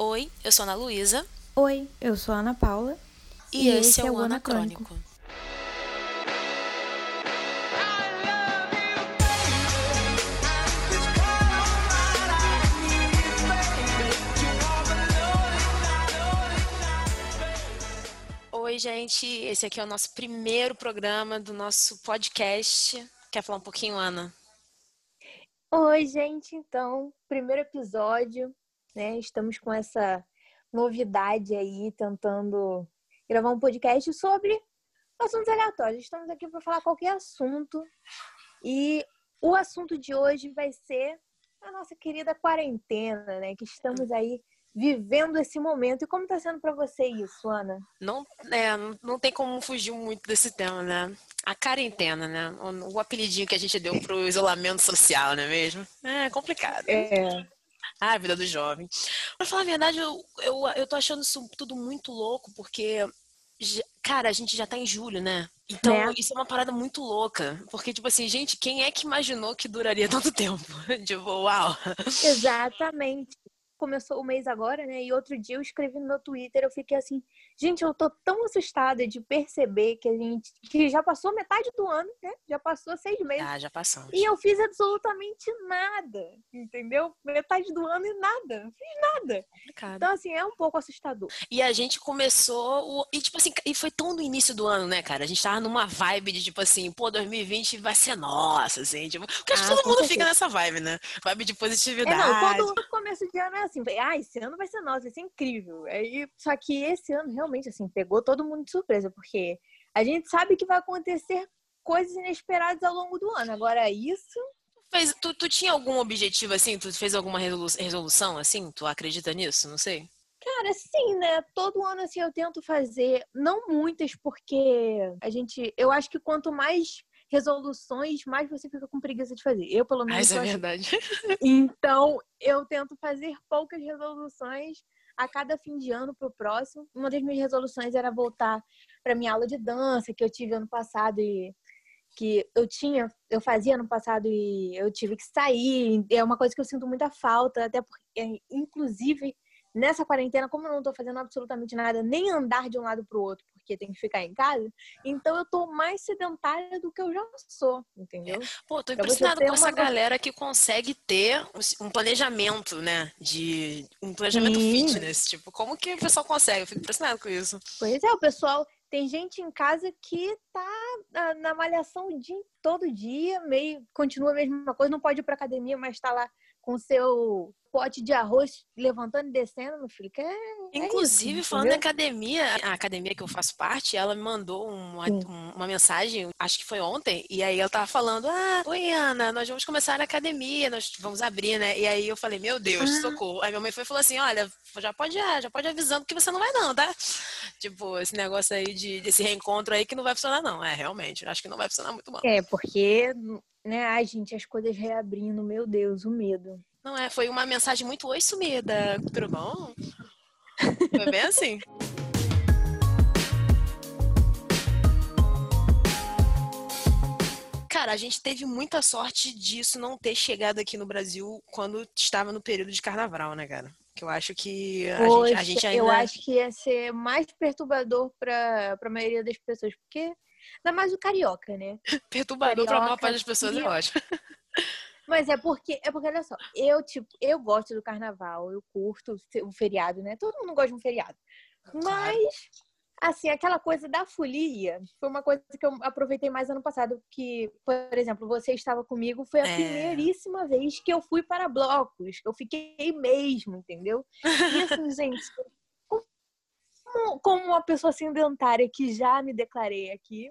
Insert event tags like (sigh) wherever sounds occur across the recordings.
Oi, eu sou a Ana Luísa. Oi, eu sou a Ana Paula. E, e esse, esse, é o Anacrônico. Anacrônico. Oi, gente. Esse aqui é o nosso primeiro programa do nosso podcast. Quer falar um pouquinho, Ana? Oi, gente. Então, primeiro episódio, né? Estamos com essa novidade aí, tentando gravar um podcast sobre assuntos aleatórios. Estamos aqui para falar qualquer assunto. E o assunto de hoje vai ser a nossa querida quarentena, né? Que estamos aí vivendo esse momento. E como está sendo para você isso, Ana? Não, é, não tem como fugir muito desse tema, né? A quarentena, né? O, o apelidinho que a gente deu pro isolamento social, não é mesmo? É complicado. É. Ah, a vida do jovem. Pra falar a verdade, eu, eu, eu tô achando isso tudo muito louco, porque, cara, a gente já tá em julho, né? Então, é. isso é uma parada muito louca. Porque, tipo assim, gente, quem é que imaginou que duraria (laughs) tanto tempo? tipo, uau! Exatamente começou o mês agora, né? E outro dia eu escrevi no meu Twitter, eu fiquei assim, gente, eu tô tão assustada de perceber que a gente que já passou metade do ano, né? Já passou seis meses. Ah, já passamos. E eu fiz absolutamente nada, entendeu? Metade do ano e nada, não fiz nada. Complicado. Então assim, é um pouco assustador. E a gente começou o... e tipo assim, e foi tão no início do ano, né, cara? A gente tava numa vibe de tipo assim, pô, 2020 vai ser nossa, assim, tipo, porque acho que ah, todo mundo certeza. fica nessa vibe, né? Vibe de positividade. É, não, todo começo de ano é assim, ah, esse ano vai ser nosso, vai ser incrível. Aí, só que esse ano realmente, assim, pegou todo mundo de surpresa, porque a gente sabe que vai acontecer coisas inesperadas ao longo do ano. Agora, isso. Fez, tu, tu tinha algum objetivo, assim? Tu fez alguma resolução, assim? Tu acredita nisso? Não sei. Cara, sim, né? Todo ano assim eu tento fazer, não muitas, porque a gente, eu acho que quanto mais resoluções, mais você fica com preguiça de fazer. Eu, pelo menos. Mas é verdade. (laughs) Então, eu tento fazer poucas resoluções a cada fim de ano para o próximo. Uma das minhas resoluções era voltar para minha aula de dança que eu tive ano passado e que eu tinha, eu fazia ano passado e eu tive que sair. É uma coisa que eu sinto muita falta, até porque, inclusive, nessa quarentena, como eu não tô fazendo absolutamente nada, nem andar de um lado pro outro, porque tem que ficar em casa, então eu tô mais sedentária do que eu já sou, entendeu? Pô, tô impressionada com essa galera que consegue ter um planejamento, né? De um planejamento Sim. fitness. Tipo, como que o pessoal consegue? Eu fico impressionada com isso. Pois é, o pessoal. Tem gente em casa que tá na, na malhação o dia, todo dia, meio continua a mesma coisa, não pode ir pra academia, mas tá lá com seu pote de arroz levantando e descendo, meu filho. Que é, é Inclusive, isso, falando da academia, a academia que eu faço parte, ela me mandou uma, uma mensagem, acho que foi ontem, e aí ela tava falando: Ah, oi, Ana, nós vamos começar a academia, nós vamos abrir, né? E aí eu falei, meu Deus, ah. socorro. Aí minha mãe foi falou assim: olha, já pode, já pode avisando que você não vai, não, tá? Tipo, esse negócio aí de desse reencontro aí que não vai funcionar, não. É, realmente, acho que não vai funcionar muito bom. É, porque, né, ai, gente, as coisas reabrindo, meu Deus, o medo. Não é, foi uma mensagem muito oi sumida, tudo bom? Foi bem assim. Cara, a gente teve muita sorte disso não ter chegado aqui no Brasil quando estava no período de carnaval, né, cara? Que eu acho que a, Poxa, gente, a gente, ainda. Eu acho que ia ser mais perturbador para a maioria das pessoas, porque ainda mais o carioca, né? perturbador para a maior parte das pessoas, eu acho. (laughs) Mas é porque, é porque, olha só, eu, tipo, eu gosto do carnaval, eu curto o feriado, né? Todo mundo gosta de um feriado. Mas, assim, aquela coisa da folia foi uma coisa que eu aproveitei mais ano passado. Que, por exemplo, você estava comigo, foi a é. primeiríssima vez que eu fui para blocos, que eu fiquei mesmo, entendeu? E assim, (laughs) gente, como, como uma pessoa sedentária que já me declarei aqui,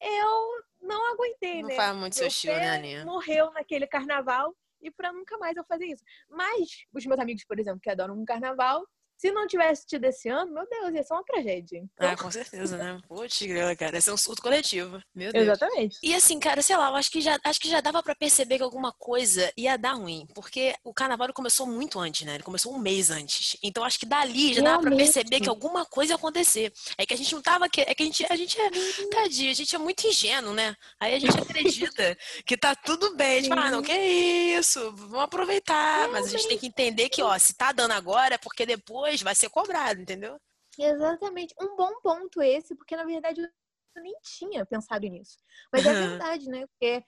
eu não aguentei, não né? Não faz muito seu estilo, né, Aninha? morreu naquele carnaval e para nunca mais eu fazer isso. Mas os meus amigos, por exemplo, que adoram um carnaval, Se não tivesse tido esse ano, meu Deus, ia ser uma tragédia. Então... Ah, com certeza, né? (laughs) Putz, cara, ia ser um surto coletivo. Meu Deus. Exatamente. E assim, cara, sei lá, eu acho que já, acho que já dava para perceber que alguma coisa ia dar ruim. Porque o carnaval começou muito antes, né? Ele começou um mês antes. Então acho que dali já dava pra perceber que alguma coisa ia acontecer. É que a gente não tava. É que a gente, a gente é. Tadinho, a gente é muito ingênuo, né? Aí a gente acredita (laughs) que tá tudo bem. Tipo, ah, não, que isso? Vamos aproveitar. Mas a gente tem que entender que, ó, se tá dando agora é porque depois vai ser cobrado, entendeu? Exatamente. Um bom ponto esse, porque na verdade eu nem tinha pensado nisso. Mas é verdade, né? Porque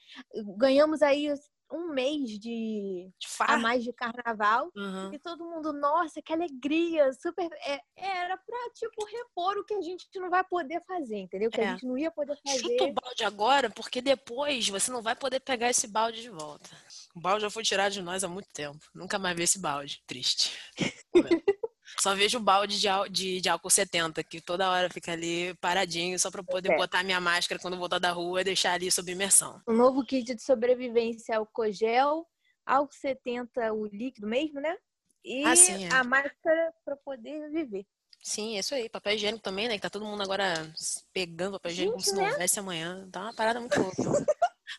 ganhamos aí um mês de, de a mais de carnaval uhum. e todo mundo, nossa, que alegria, super. É, era pra, tipo, repor o que a gente não vai poder fazer, entendeu? Que é. a gente não ia poder fazer. Chuta o balde agora, porque depois você não vai poder pegar esse balde de volta. O balde já foi tirado de nós há muito tempo. Nunca mais vi esse balde. Triste. (laughs) Só vejo o balde de, de, de, álcool 70, que toda hora fica ali paradinho, só para poder é. botar minha máscara quando voltar da rua e deixar ali sob imersão. O novo kit de sobrevivência é o cogel, álcool 70, o líquido mesmo, né? E ah, sim, é. a máscara para poder viver. Sim, é isso aí. Papel higiênico também, né? Que tá todo mundo agora pegando papel higiênico Gente, como se não né? houvesse amanhã. Tá uma parada muito louca.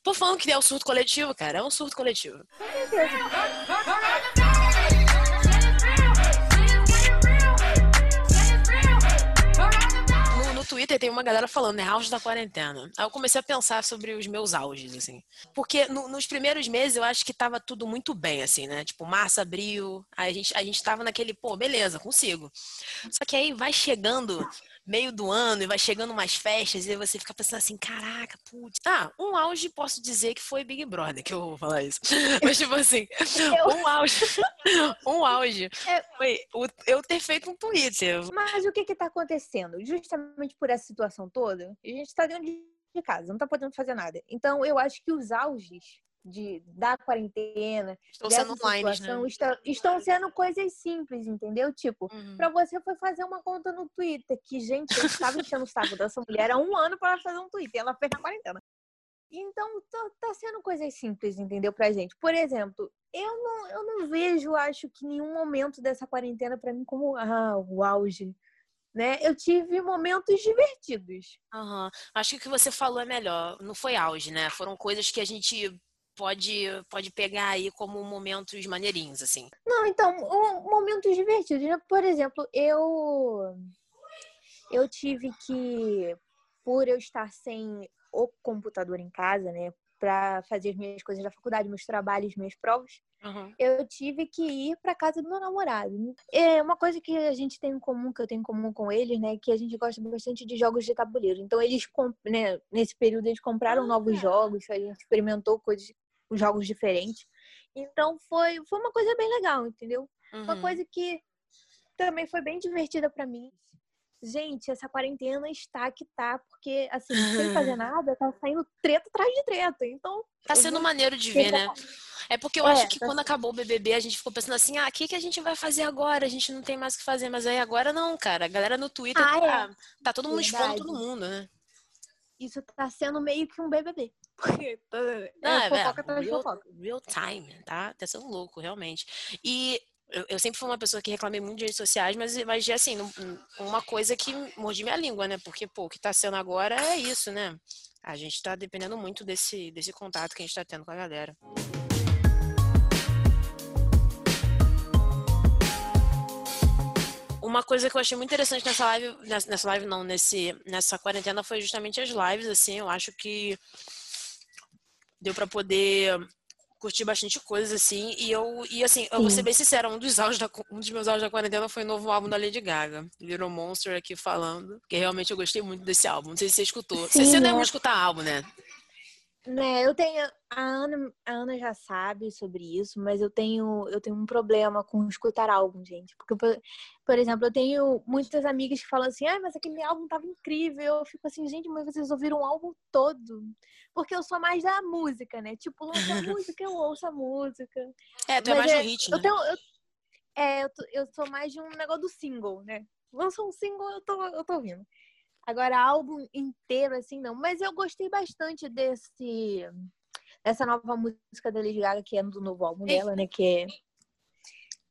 Tô falando que é um surto coletivo, cara. É um surto coletivo. Twitter tem uma galera falando, né? Auge da quarentena. Aí eu comecei a pensar sobre os meus auges, assim. Porque no, nos primeiros meses eu acho que tava tudo muito bem, assim, né? Tipo, março, abril. A gente, a gente tava naquele, pô, beleza, consigo. Só que aí vai chegando meio do ano e vai chegando mais festas e você fica pensando assim, caraca, putz. Tá, um auge posso dizer que foi Big Brother, que eu vou falar isso. (laughs) Mas tipo assim, (laughs) um auge, (laughs) um auge é. foi eu ter feito um Twitter. Mas o que que tá acontecendo? Justamente por essa situação toda, a gente tá dentro de casa, não tá podendo fazer nada. Então eu acho que os auges de, da quarentena, estão sendo online, né? estão, estão sendo coisas simples, entendeu? Tipo, uhum. para você foi fazer uma conta no Twitter, que, gente, eu estava enchendo o saco dessa mulher há um ano para fazer um Twitter, ela fez na quarentena. Então, tá, tá sendo coisas simples, entendeu, pra gente. Por exemplo, eu não, eu não vejo, acho que nenhum momento dessa quarentena para mim como ah, o auge né? Eu tive momentos divertidos. Uhum. Acho que o que você falou é melhor. Não foi auge, né? Foram coisas que a gente pode, pode pegar aí como momentos maneirinhos, assim? Não, então, um, momentos divertidos. Né? Por exemplo, eu eu tive que, por eu estar sem o computador em casa, né, para fazer as minhas coisas da faculdade, meus trabalhos, minhas provas, uhum. eu tive que ir para casa do meu namorado. É uma coisa que a gente tem em comum, que eu tenho em comum com eles, né, que a gente gosta bastante de jogos de tabuleiro. Então eles, né, nesse período eles compraram ah, novos jogos, a gente experimentou coisas jogos diferentes. Então foi, foi uma coisa bem legal, entendeu? Uhum. Uma coisa que também foi bem divertida para mim. Gente, essa quarentena está que tá, porque assim, sem fazer (laughs) nada, tá saindo treta atrás de treta. Então. Tá sendo maneiro de ver, né? É porque eu é, acho que tá... quando acabou o BBB, a gente ficou pensando assim: ah, o que, que a gente vai fazer agora? A gente não tem mais o que fazer. Mas aí agora não, cara. A galera no Twitter ah, tá, é. tá todo mundo expondo todo mundo, né? Isso tá sendo meio que um BBB. Porque não, é, é, fofoca é, real, fofoca. Real time, tá? Tá sendo louco, realmente. E eu, eu, sempre fui uma pessoa que reclamei muito de redes sociais, mas, mas assim, uma coisa que mordi minha língua, né? Porque, pô, o que tá sendo agora é isso, né? A gente tá dependendo muito desse, desse contato que a gente tá tendo com a galera. Uma coisa que eu achei muito interessante nessa live, nessa live não, nesse, nessa quarentena foi justamente as lives, assim, eu acho que deu para poder curtir bastante coisas, assim. E eu, e assim, eu vou ser bem sincera, um dos, áudios da, um dos meus áudios da quarentena foi o novo álbum da Lady Gaga, Little Monster aqui falando. Que realmente eu gostei muito desse álbum. Não sei se você escutou. Sim, você, você não é escutar álbum, né? Né, eu tenho. A Ana, a Ana já sabe sobre isso, mas eu tenho, eu tenho um problema com escutar álbum, gente. Porque, por, por exemplo, eu tenho muitas amigas que falam assim, ah, mas aquele álbum tava incrível. Eu fico assim, gente, mas vocês ouviram o álbum todo. Porque eu sou mais da música, né? Tipo, lança a música, eu ouço a música. É, tu é mais é, do né? Eu, tenho, eu, é, eu, eu sou mais de um negócio do single, né? Lança um single, eu tô, eu tô ouvindo. Agora, álbum inteiro, assim, não. Mas eu gostei bastante desse... Dessa nova música da Lady Gaga, que é do novo álbum dela, né? Que é...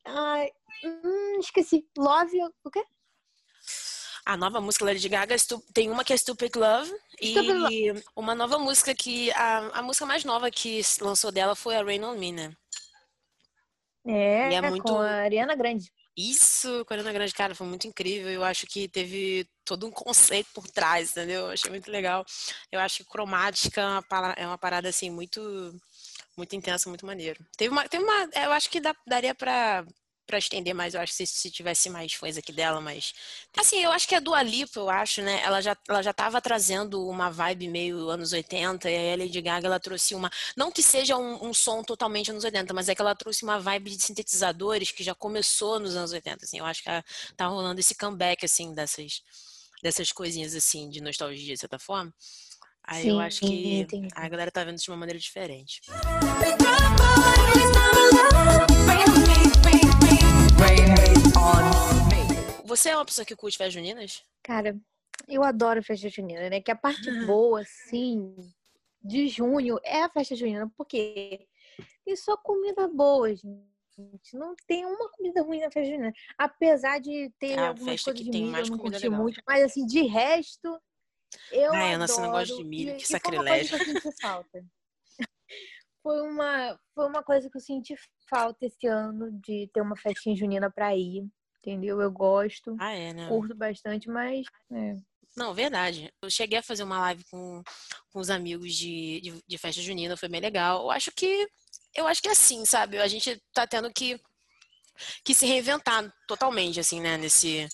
Ai, hum, esqueci. Love, o quê? A nova música da Lady Gaga tem uma que é Stupid Love Stupid e Love. uma nova música que a, a música mais nova que lançou dela foi a Rain on Me, né? É, é muito... com a Ariana Grande. Isso, com a Ariana Grande, cara, foi muito incrível. Eu acho que teve todo um conceito por trás, entendeu? Eu achei muito legal. Eu acho que cromática é uma parada, é parada assim, muito muito intensa, muito maneiro. Teve uma, teve uma eu acho que dá, daria para para estender mais, eu acho que se, se, tivesse mais fãs aqui dela, mas assim, eu acho que a Dua Lipa, eu acho, né, ela já ela já tava trazendo uma vibe meio anos 80 e aí a Lady Gaga ela trouxe uma, não que seja um, um, som totalmente anos 80, mas é que ela trouxe uma vibe de sintetizadores que já começou nos anos 80, assim. Eu acho que ela, tá rolando esse comeback assim dessas dessas coisinhas assim de nostalgia, de certa forma. Aí Sim, eu acho que entendi. a galera tá vendo isso de uma maneira diferente. Você é uma pessoa que curte festas juninas? Cara, eu adoro festa junina, né? Que a parte boa, assim, de junho é a festa junina, porque tem só comida boa, gente. Não tem uma comida ruim na festa junina. Apesar de ter ah, algumas coisas de milho, eu não curti muito. Mas, assim, de resto, eu Ai, adoro. Não gosto de milho, que sacrilégio. Foi uma coisa que eu senti falta. (laughs) foi uma, foi uma coisa que eu senti falta esse ano de ter uma festinha junina pra ir. Entendeu? Eu gosto. Ah, é, né? Curto bastante, mas. É. Não, verdade. Eu cheguei a fazer uma live com, com os amigos de, de, de festa junina, foi bem legal. Eu acho que. Eu acho que é assim, sabe? A gente tá tendo que, que se reinventar totalmente, assim, né? Nesse,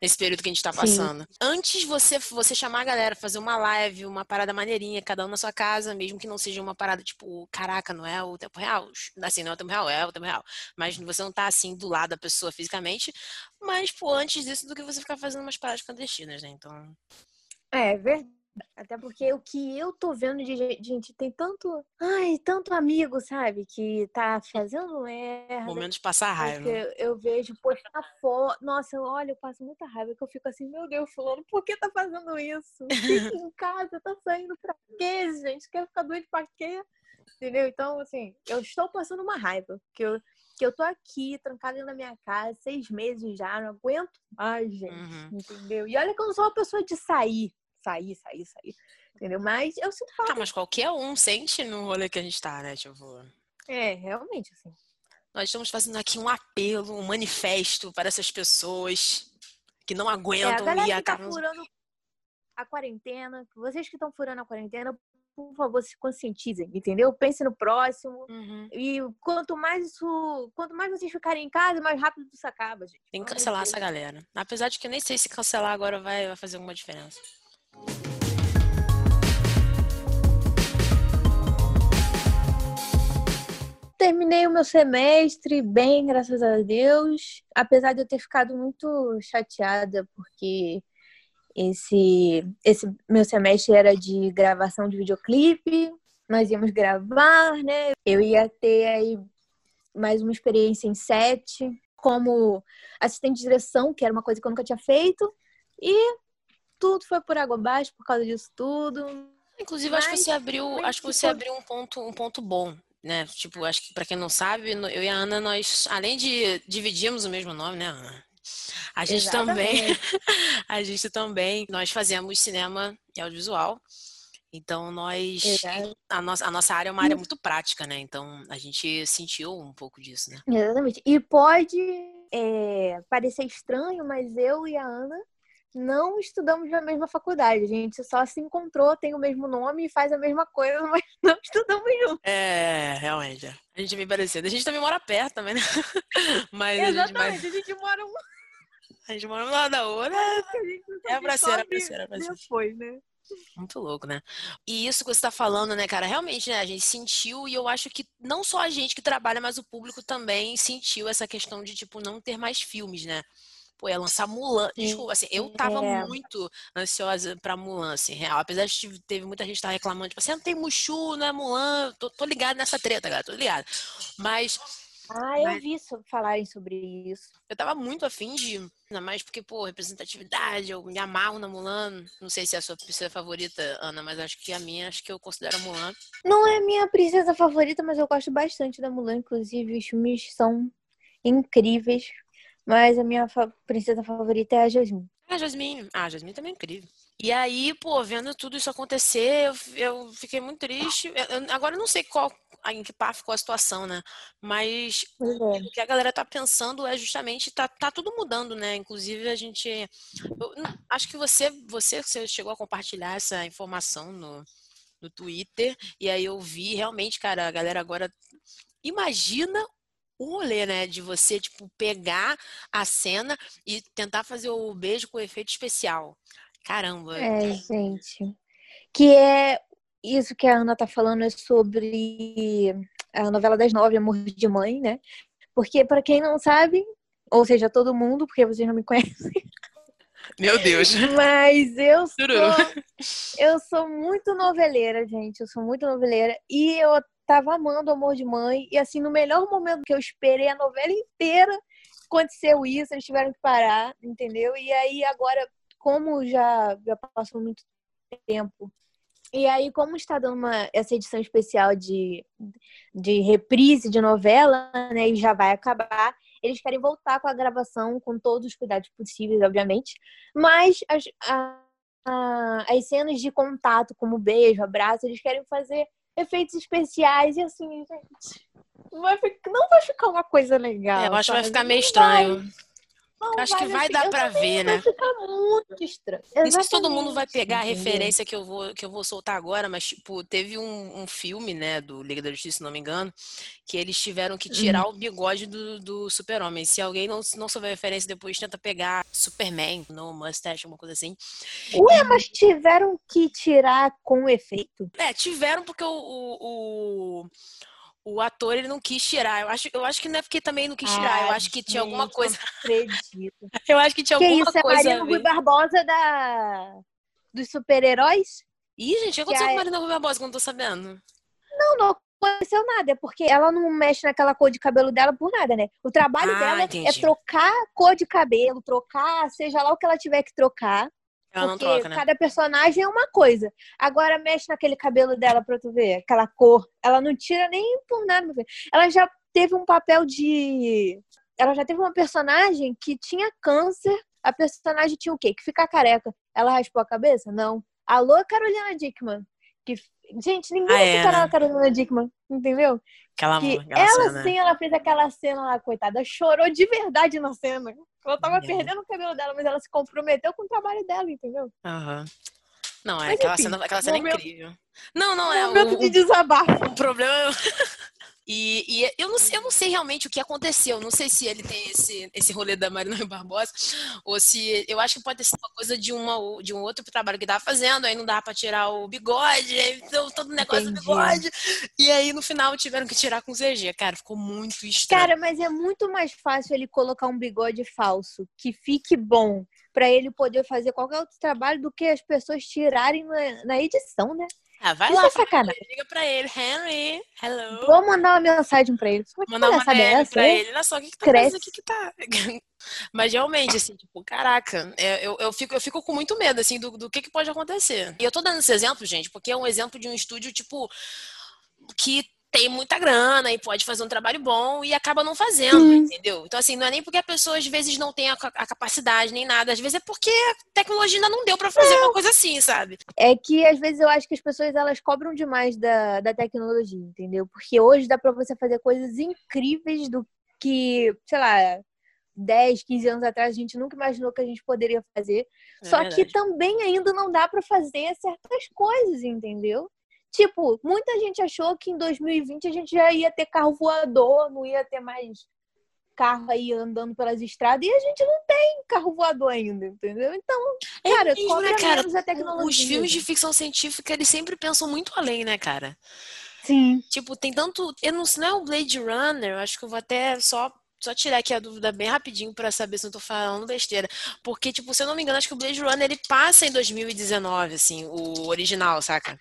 nesse período que a gente tá passando. Sim. Antes você você chamar a galera, fazer uma live, uma parada maneirinha, cada um na sua casa, mesmo que não seja uma parada tipo, caraca, não é o tempo real. Assim, não é o tempo real, é o tempo real. Mas você não tá assim do lado da pessoa fisicamente. Mas, pô, antes disso do que você ficar fazendo umas paradas clandestinas, né? Então. É, verdade. Até porque o que eu tô vendo de gente, tem tanto. Ai, tanto amigo, sabe? Que tá fazendo merda. Momento de passar raiva. Eu, eu vejo postar foto. Nossa, olha, eu passo muita raiva que eu fico assim, meu Deus, fulano, por que tá fazendo isso? Fica (laughs) em casa, tá saindo pra quê, gente? Quer ficar doente pra quê? Entendeu? Então, assim, eu estou passando uma raiva. Que eu, que eu tô aqui, trancada na minha casa, seis meses já, não aguento mais, gente. Uhum. Entendeu? E olha que eu não sou uma pessoa de sair sair, sair, sair. Entendeu? Mas eu sinto falta. Ah, mas qualquer um sente no rolê que a gente tá, né? Tipo. É, realmente, assim. Nós estamos fazendo aqui um apelo, um manifesto para essas pessoas que não aguentam é, a e acabam. Tá furando a quarentena, vocês que estão furando a quarentena, por favor, se conscientizem, entendeu? Pense no próximo. Uhum. E quanto mais isso. Quanto mais vocês ficarem em casa, mais rápido isso acaba, gente. Tem que cancelar essa galera. Apesar de que eu nem sei se cancelar agora vai, vai fazer alguma diferença. Terminei o meu semestre bem, graças a Deus. Apesar de eu ter ficado muito chateada, porque esse, esse meu semestre era de gravação de videoclipe. Nós íamos gravar, né? Eu ia ter aí mais uma experiência em set, como assistente de direção, que era uma coisa que eu nunca tinha feito. E tudo foi por água abaixo por causa disso tudo. Inclusive, mas, acho que você abriu, acho que você abriu um ponto, um ponto bom, né? Tipo, acho que para quem não sabe, eu e a Ana, nós, além de dividimos o mesmo nome, né, Ana? A gente Exatamente. também, (laughs) a gente também, nós fazemos cinema e audiovisual. Então, nós. A nossa, a nossa área é uma área muito prática, né? Então, a gente sentiu um pouco disso, né? Exatamente. E pode é, parecer estranho, mas eu e a Ana não estudamos na mesma faculdade. A gente só se encontrou, tem o mesmo nome e faz a mesma coisa, (laughs) mas não estudamos juntos. É, realmente. A gente é bem parecido. A gente também mora perto também, né? (laughs) Mas Exatamente, a gente, a gente mora um... (laughs) A gente mora um lado da outra. É a braceira, a braceira, a braceira. Depois, né? Muito louco, né? E isso que você tá falando, né, cara? Realmente, né? A gente sentiu e eu acho que não só a gente que trabalha, mas o público também sentiu essa questão de, tipo, não ter mais filmes, né? Pô, ia lançar Mulan. Desculpa, assim, eu tava é. muito ansiosa pra Mulan, assim, real. Apesar de teve muita gente que tá reclamando, tipo, assim, ah, não tem Mushu, não é Mulan. Tô, tô ligado nessa treta, galera, tô ligado. Mas. Ah, eu mas... vi falarem sobre isso. Eu tava muito afim de. Ainda mais porque, pô, representatividade, eu me amarro na Mulan. Não sei se é a sua princesa favorita, Ana, mas acho que a minha, acho que eu considero a Mulan. Não é minha princesa favorita, mas eu gosto bastante da Mulan. Inclusive, os filmes são incríveis. Mas a minha fa princesa favorita é a Jasmine. A Jasmine. Ah, a Jasmine também é incrível. E aí, pô, vendo tudo isso acontecer, eu, eu fiquei muito triste. Eu, agora eu não sei qual, em que par ficou a situação, né? Mas é. o que a galera tá pensando é justamente, tá, tá tudo mudando, né? Inclusive, a gente. Eu, acho que você, você, você chegou a compartilhar essa informação no, no Twitter, e aí eu vi realmente, cara, a galera agora. Imagina o rolê, né? De você, tipo, pegar a cena e tentar fazer o beijo com efeito especial. Caramba. É, gente. Que é isso que a Ana tá falando é sobre a novela das nove, Amor de Mãe, né? Porque, para quem não sabe, ou seja, todo mundo, porque vocês não me conhecem. Meu Deus. Mas eu sou, eu sou muito noveleira, gente. Eu sou muito noveleira. E eu tava amando Amor de Mãe. E assim, no melhor momento que eu esperei a novela inteira, aconteceu isso, eles tiveram que parar, entendeu? E aí agora como já, já passou muito tempo, e aí, como está dando uma, essa edição especial de, de reprise de novela, né, e já vai acabar, eles querem voltar com a gravação com todos os cuidados possíveis, obviamente, mas as, a, a, as cenas de contato, como beijo, abraço, eles querem fazer efeitos especiais e assim, gente, vai ficar, não vai ficar uma coisa legal. É, eu acho que vai ficar meio estranho. Não, acho que vai dar para ver, né? Vai ficar muito estranho. Exatamente. Não sei se todo mundo vai pegar a referência que eu vou, que eu vou soltar agora, mas, tipo, teve um, um filme, né, do Liga da Justiça, se não me engano, que eles tiveram que tirar uhum. o bigode do, do super-homem. Se alguém não, não souber a referência, depois tenta pegar Superman, no Mustache, alguma coisa assim. Ué, mas tiveram que tirar com efeito? É, tiveram porque o, o, o o ator ele não quis tirar. Eu acho, eu acho que não é porque também não quis tirar. eu acho que tinha alguma coisa. Acredito. (laughs) eu acho que tinha que alguma isso, coisa. É Marina Rui Barbosa da dos super-heróis? Ih, gente, o que aconteceu que com a Marina Rui Barbosa que eu não tô sabendo? Não, não aconteceu nada, é porque ela não mexe naquela cor de cabelo dela por nada, né? O trabalho ah, dela entendi. é trocar cor de cabelo, trocar, seja lá o que ela tiver que trocar. Ela não troca, né? cada personagem é uma coisa. Agora mexe naquele cabelo dela pra tu ver, aquela cor. Ela não tira nem por nada. Ela já teve um papel de. Ela já teve uma personagem que tinha câncer. A personagem tinha o quê? Que fica careca. Ela raspou a cabeça? Não. Alô, Carolina Dickman. Que... Gente, ninguém ah, é, né? Carolina Dickman, entendeu? Aquela, que aquela ela cena. sim, ela fez aquela cena lá, coitada, chorou de verdade na cena. Ela tava é. perdendo o cabelo dela, mas ela se comprometeu com o trabalho dela, entendeu? Aham. Uhum. Não, é mas, aquela enfim, cena, aquela cena é incrível. Não, não, é. Momento o, de desabafo. O problema é. (laughs) E, e, eu, não sei, eu não sei realmente o que aconteceu. Não sei se ele tem esse, esse rolê da Marina Barbosa, ou se. Eu acho que pode ter sido uma coisa de, uma, de um outro trabalho que tava fazendo, aí não dá pra tirar o bigode, então todo o negócio Entendi. do bigode. E aí no final tiveram que tirar com CG. Cara, ficou muito estranho. Cara, mas é muito mais fácil ele colocar um bigode falso que fique bom para ele poder fazer qualquer outro trabalho do que as pessoas tirarem na, na edição, né? Ah, vai Isso lá. É sacanagem. Liga pra ele. Henry, hello. Vou mandar uma mensagem pra ele. Mandar uma mensagem pra ele. Olha só, o que, que tá Cresce. que tá... (laughs) Mas realmente, assim, tipo, caraca, é, eu, eu, fico, eu fico com muito medo, assim, do, do que, que pode acontecer. E eu tô dando esse exemplo, gente, porque é um exemplo de um estúdio, tipo, que tem muita grana e pode fazer um trabalho bom e acaba não fazendo, hum. entendeu? Então, assim, não é nem porque a pessoa às vezes não tem a, a capacidade nem nada, às vezes é porque a tecnologia ainda não deu para fazer uma coisa assim, sabe? É que às vezes eu acho que as pessoas elas cobram demais da, da tecnologia, entendeu? Porque hoje dá para você fazer coisas incríveis do que, sei lá, 10, 15 anos atrás a gente nunca imaginou que a gente poderia fazer. É Só verdade. que também ainda não dá para fazer certas coisas, entendeu? Tipo, muita gente achou que em 2020 a gente já ia ter carro voador, não ia ter mais carro aí andando pelas estradas e a gente não tem carro voador ainda, entendeu? Então, é cara, mesmo, né, cara? a tecnologia. Os filmes de ficção científica, eles sempre pensam muito além, né, cara? Sim. Tipo, tem tanto. Eu não sei, não é o Blade Runner, eu acho que eu vou até só. Só tirar aqui a dúvida bem rapidinho para saber se eu tô falando besteira. Porque, tipo, se eu não me engano, acho que o Blade Runner ele passa em 2019, assim, o original, saca?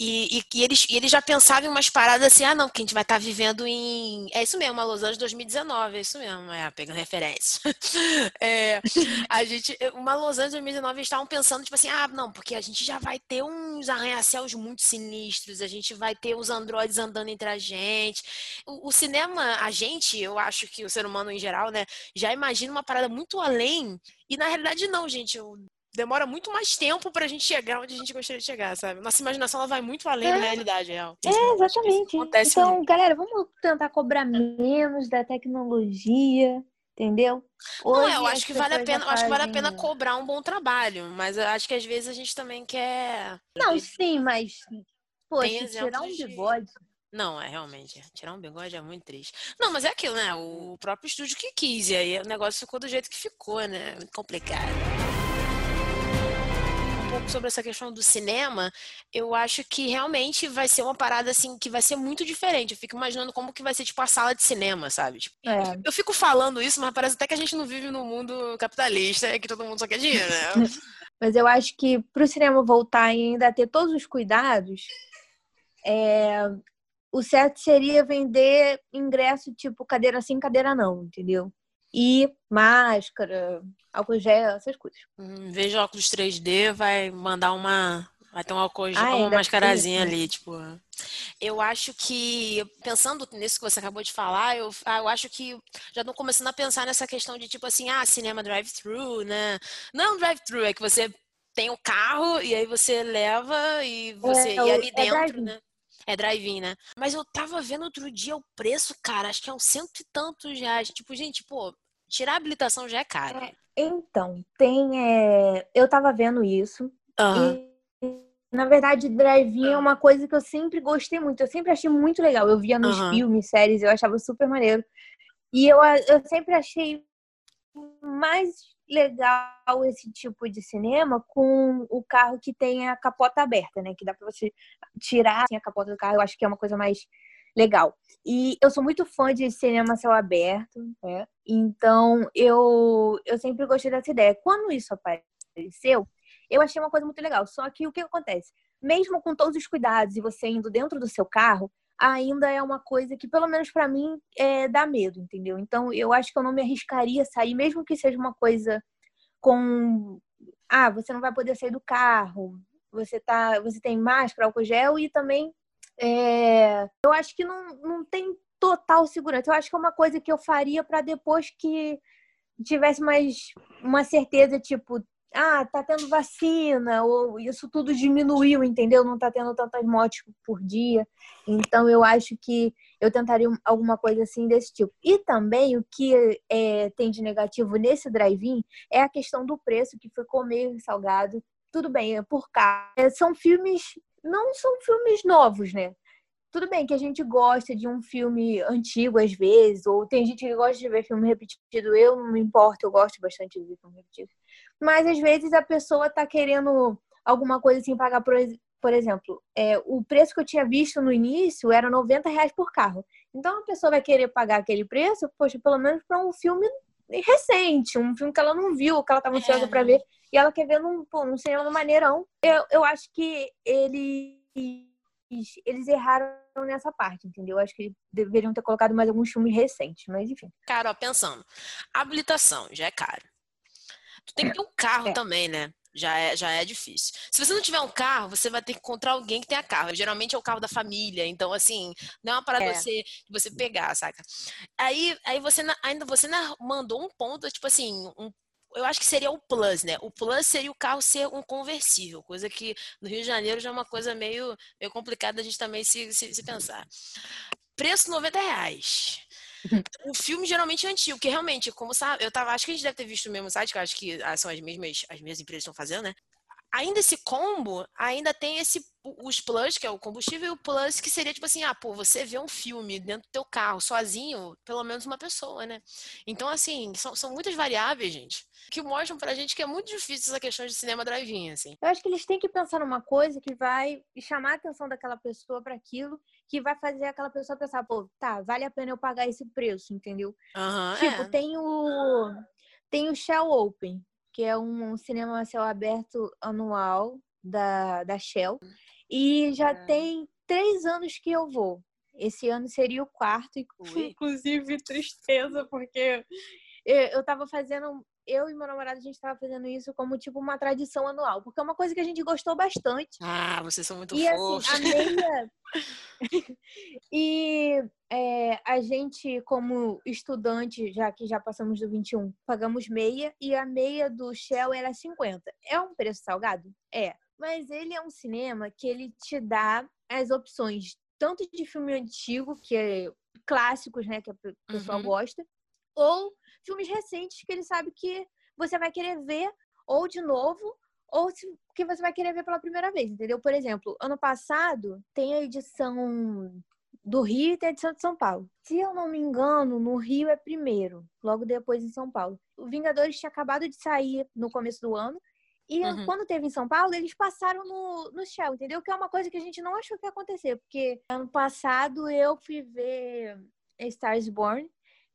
E, e, e, eles, e eles já pensavam em umas paradas assim, ah, não, porque a gente vai estar tá vivendo em. É isso mesmo, uma Los Angeles 2019, é isso mesmo, é, pegando referência. (laughs) é, a gente, uma Los Angeles 2019, eles estavam pensando, tipo assim, ah, não, porque a gente já vai ter uns arranha-céus muito sinistros, a gente vai ter os androides andando entre a gente. O, o cinema, a gente, eu acho que o ser humano em geral, né, já imagina uma parada muito além. E na realidade, não, gente demora muito mais tempo pra gente chegar onde a gente gostaria de chegar, sabe? Nossa imaginação ela vai muito além é. da realidade real. É, exatamente. Então, muito. galera, vamos tentar cobrar menos da tecnologia, entendeu? Hoje, não, eu acho que vale a pena, fazem... acho que vale a pena cobrar um bom trabalho, mas eu acho que às vezes a gente também quer. Não, sim, mas poxa, tirar um bigode. De... Não, é realmente. Tirar um bigode é muito triste. Não, mas é aquilo, né? O próprio estúdio que quis. E aí o negócio ficou do jeito que ficou, né? Muito complicado pouco sobre essa questão do cinema, eu acho que realmente vai ser uma parada assim que vai ser muito diferente. Eu fico imaginando como que vai ser tipo a sala de cinema, sabe? Tipo, é. Eu fico falando isso, mas parece até que a gente não vive no mundo capitalista, e que todo mundo só quer dinheiro, né? (laughs) mas eu acho que para o cinema voltar e ainda ter todos os cuidados, é... o certo seria vender ingresso tipo cadeira sim, cadeira não, entendeu? E máscara, álcool gel, essas coisas. Hum, veja óculos 3D, vai mandar uma. Vai ter um álcool gel, ah, uma mascarazinha ali, tipo. Eu acho que, pensando nisso que você acabou de falar, eu, ah, eu acho que já estou começando a pensar nessa questão de tipo assim, ah, cinema drive-thru, né? Não drive-thru, é que você tem o carro e aí você leva e você é, ali é dentro, né? É drive-in, né? Mas eu tava vendo outro dia o preço, cara, acho que é uns cento e tantos reais. Tipo, gente, pô, tirar a habilitação já é caro. É, então, tem. É... Eu tava vendo isso. Uhum. E, na verdade, drive-in é uma coisa que eu sempre gostei muito. Eu sempre achei muito legal. Eu via nos uhum. filmes, séries, eu achava super maneiro. E eu, eu sempre achei mais legal esse tipo de cinema com o carro que tem a capota aberta, né? Que dá para você tirar assim, a capota do carro. Eu acho que é uma coisa mais legal. E eu sou muito fã de cinema céu aberto, né? Então eu eu sempre gostei dessa ideia. Quando isso apareceu, eu achei uma coisa muito legal. Só que o que acontece? Mesmo com todos os cuidados e você indo dentro do seu carro, ainda é uma coisa que, pelo menos para mim, é, dá medo, entendeu? Então, eu acho que eu não me arriscaria a sair, mesmo que seja uma coisa com. Ah, você não vai poder sair do carro, você, tá, você tem máscara, álcool gel e também. É, eu acho que não, não tem total segurança. Eu acho que é uma coisa que eu faria para depois que tivesse mais uma certeza, tipo, ah, tá tendo vacina, ou isso tudo diminuiu, entendeu? Não tá tendo tantas mortes por dia. Então, eu acho que eu tentaria alguma coisa assim desse tipo. E também, o que é, tem de negativo nesse drive-in é a questão do preço, que foi comer salgado. Tudo bem, é por cá. É, são filmes, não são filmes novos, né? Tudo bem que a gente gosta de um filme antigo às vezes, ou tem gente que gosta de ver filme repetido. Eu não me importo, eu gosto bastante de ver filme repetido. Mas às vezes a pessoa tá querendo alguma coisa assim, pagar, por, por exemplo, é, o preço que eu tinha visto no início era 90 reais por carro. Então a pessoa vai querer pagar aquele preço, poxa, pelo menos para um filme recente, um filme que ela não viu, que ela estava ansiosa é. para ver, e ela quer ver num, pô, num cinema maneirão. Eu, eu acho que eles eles erraram nessa parte, entendeu? Eu acho que deveriam ter colocado mais alguns filmes recentes, mas enfim. Cara, ó, pensando, habilitação já é caro. Tu tem que ter um carro é. também, né? Já é, já é difícil. Se você não tiver um carro, você vai ter que encontrar alguém que tenha carro. Geralmente é o carro da família. Então, assim, não é uma parada é. você, você pegar, saca? Aí, aí você ainda você mandou um ponto, tipo assim, um eu acho que seria o plus, né? O plus seria o carro ser um conversível, coisa que no Rio de Janeiro já é uma coisa meio, meio complicada a gente também se, se, se pensar. Preço 90 reais. O filme geralmente é antigo, que realmente, como sabe, eu tava, acho que a gente deve ter visto o mesmo site, que acho que ah, são as mesmas, as mesmas empresas estão fazendo, né? Ainda esse combo, ainda tem esse os plus, que é o combustível, e o plus que seria tipo assim, ah, pô, você vê um filme dentro do teu carro, sozinho, pelo menos uma pessoa, né? Então, assim, são, são muitas variáveis, gente, que mostram pra gente que é muito difícil essa questão de cinema drive-in, assim. Eu acho que eles têm que pensar numa coisa que vai chamar a atenção daquela pessoa para aquilo que vai fazer aquela pessoa pensar, pô, tá, vale a pena eu pagar esse preço, entendeu? Uhum, tipo, é. tem o tem o Shell Open, que é um cinema a céu aberto anual da, da Shell. E já é. tem três anos que eu vou. Esse ano seria o quarto, inclusive tristeza, porque eu tava fazendo eu e meu namorado, a gente estava fazendo isso como tipo uma tradição anual, porque é uma coisa que a gente gostou bastante. Ah, vocês são muito e, fofos. Assim, a meia... (laughs) e é, a gente, como estudante, já que já passamos do 21, pagamos meia e a meia do Shell era 50. É um preço salgado? É. Mas ele é um cinema que ele te dá as opções tanto de filme antigo, que é clássicos, né, que o pessoal uhum. gosta, ou filmes recentes que ele sabe que você vai querer ver ou de novo ou que você vai querer ver pela primeira vez, entendeu? Por exemplo, ano passado tem a edição do Rio e tem a edição de São Paulo. Se eu não me engano, no Rio é primeiro, logo depois em São Paulo. O Vingadores tinha acabado de sair no começo do ano. E uhum. quando teve em São Paulo, eles passaram no, no Shell, entendeu? Que é uma coisa que a gente não achou que ia acontecer. Porque ano passado eu fui ver Stars Born